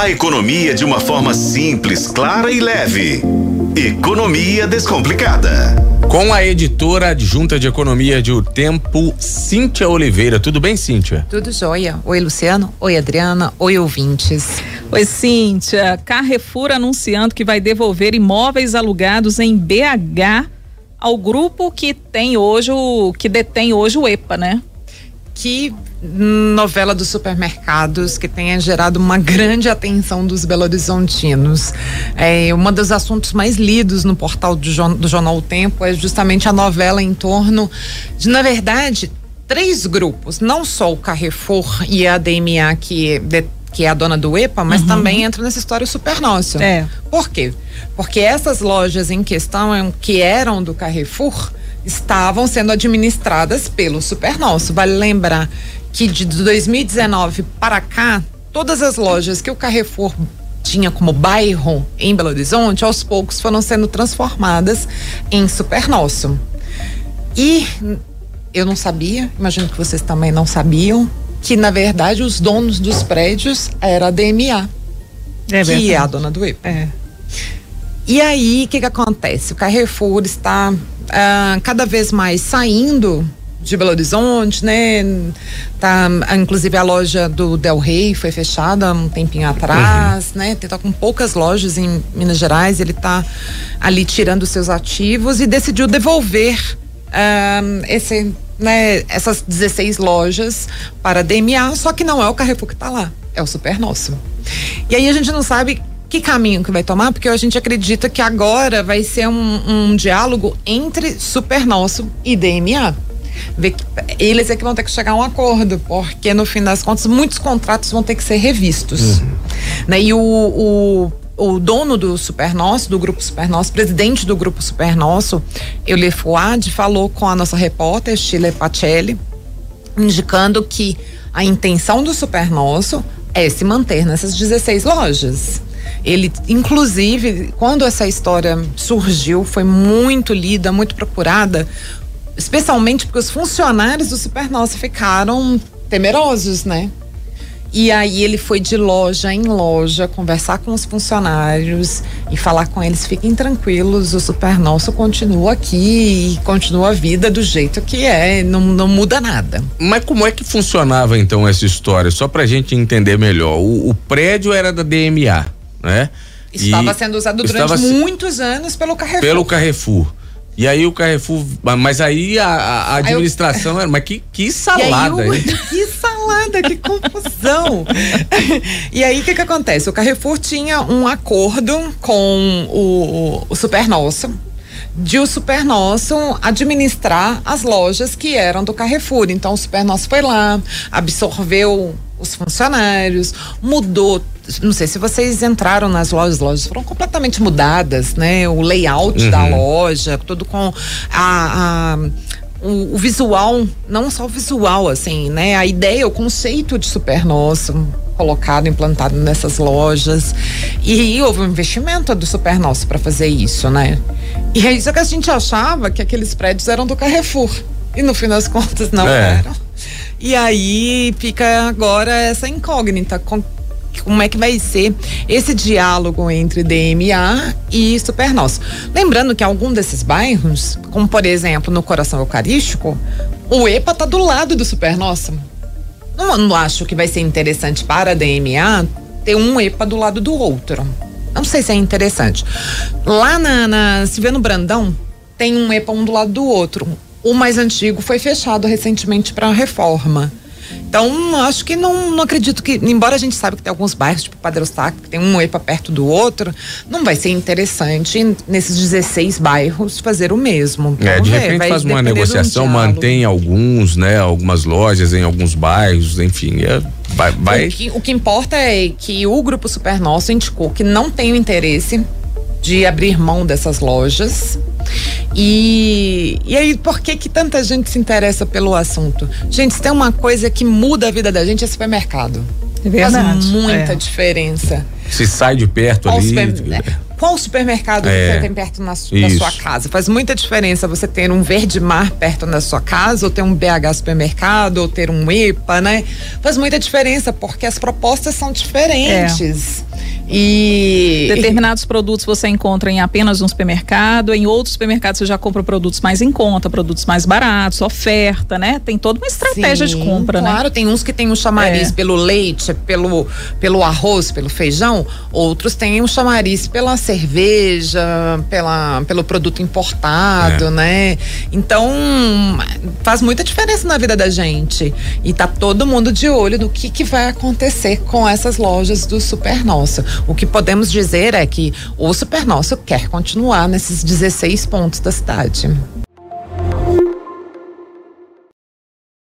A economia de uma forma simples, clara e leve. Economia Descomplicada. Com a editora adjunta de economia de O Tempo, Cíntia Oliveira. Tudo bem, Cíntia? Tudo jóia. Oi, Luciano. Oi, Adriana. Oi, ouvintes. Oi, Cíntia. Carrefour anunciando que vai devolver imóveis alugados em BH ao grupo que tem hoje o que detém hoje o EPA, né? Que novela dos supermercados que tenha gerado uma grande atenção dos belo-horizontinos. É, um dos assuntos mais lidos no portal do, do Jornal O Tempo é justamente a novela em torno de, na verdade, três grupos, não só o Carrefour e a DMA que que é a dona do EPA, mas uhum. também entra nessa história o Supernócio. É. Por quê? Porque essas lojas em questão, que eram do Carrefour, estavam sendo administradas pelo Supernócio. Vale lembrar que de 2019 para cá, todas as lojas que o Carrefour tinha como bairro em Belo Horizonte, aos poucos foram sendo transformadas em Supernócio. E eu não sabia, imagino que vocês também não sabiam, que na verdade os donos dos prédios era a DMA, é que é a dona do EPA. É. E aí, o que, que acontece? O Carrefour está uh, cada vez mais saindo de Belo Horizonte, né? Tá, inclusive a loja do Del Rey foi fechada um tempinho atrás, uhum. né? Tá com poucas lojas em Minas Gerais, ele está ali tirando seus ativos e decidiu devolver uh, esse né, essas 16 lojas para DMA, só que não é o Carrefour que está lá, é o Super Nosso. E aí a gente não sabe que caminho que vai tomar, porque a gente acredita que agora vai ser um, um diálogo entre Super Nosso e DMA. Eles é que vão ter que chegar a um acordo, porque no fim das contas muitos contratos vão ter que ser revistos. Uhum. Né? E o, o o dono do Supernosso, do Grupo Supernosso, presidente do Grupo Supernosso, Euler Fuad, falou com a nossa repórter, Chile Pacelli, indicando que a intenção do Supernosso é se manter nessas 16 lojas. Ele, inclusive, quando essa história surgiu, foi muito lida, muito procurada, especialmente porque os funcionários do Supernosso ficaram temerosos, né? E aí ele foi de loja em loja conversar com os funcionários e falar com eles, fiquem tranquilos, o Super Nosso continua aqui e continua a vida do jeito que é, não, não muda nada. Mas como é que funcionava então essa história? Só pra gente entender melhor. O, o prédio era da DMA, né? Estava e sendo usado durante estava, muitos anos pelo Carrefour. Pelo Carrefour. E aí o Carrefour, mas aí a, a administração eu, era, mas que, que salada, aí, Que salada, que confusão. e aí o que que acontece? O Carrefour tinha um acordo com o, o Super Nosso, de o Super Nosso administrar as lojas que eram do Carrefour. Então o Super Nosso foi lá, absorveu os funcionários, mudou. Não sei se vocês entraram nas lojas, as lojas foram completamente mudadas, né? O layout uhum. da loja, tudo com a, a o, o, visual, não só o visual, assim, né? A ideia, o conceito de super nosso colocado, implantado nessas lojas. E houve um investimento do super nosso para fazer isso, né? E é isso que a gente achava que aqueles prédios eram do Carrefour. E no fim das contas não é. eram. E aí fica agora essa incógnita. Com, como é que vai ser esse diálogo entre DMA e Supernosso. Lembrando que algum desses bairros, como por exemplo no Coração Eucarístico, o EPA está do lado do Supernosso. Não, não acho que vai ser interessante para a DMA ter um EPA do lado do outro. Não sei se é interessante. Lá na, na Brandão, tem um EPA um do lado do outro. O mais antigo foi fechado recentemente para reforma. Então, acho que não, não acredito que, embora a gente saiba que tem alguns bairros, tipo Padre Eustáquio, que tem um EPA perto do outro, não vai ser interessante nesses 16 bairros fazer o mesmo. Então, é, de repente faz uma negociação, mantém alguns, né, algumas lojas em alguns bairros, enfim, é, vai, vai... O, que, o que importa é que o Grupo Super Nosso indicou que não tem o interesse de abrir mão dessas lojas. E, e aí, por que que tanta gente se interessa pelo assunto? Gente, se tem uma coisa que muda a vida da gente é supermercado. É verdade. Faz muita é. diferença. Se sai de perto Qual ali. Super, é, qual supermercado é, você tem perto na, da sua casa? Faz muita diferença você ter um Verde Mar perto da sua casa, ou ter um BH supermercado, ou ter um EPA, né? Faz muita diferença, porque as propostas são diferentes. É. E determinados produtos você encontra em apenas um supermercado, em outros supermercados você já compra produtos mais em conta, produtos mais baratos, oferta, né? Tem toda uma estratégia Sim, de compra, claro, né? Claro, tem uns que tem um chamariz é. pelo leite, pelo pelo arroz, pelo feijão, outros têm um chamariz pela cerveja, pela pelo produto importado, é. né? Então, faz muita diferença na vida da gente. E tá todo mundo de olho no que que vai acontecer com essas lojas do Super Nossa. O que podemos dizer é que o Super Nosso quer continuar nesses 16 pontos da cidade.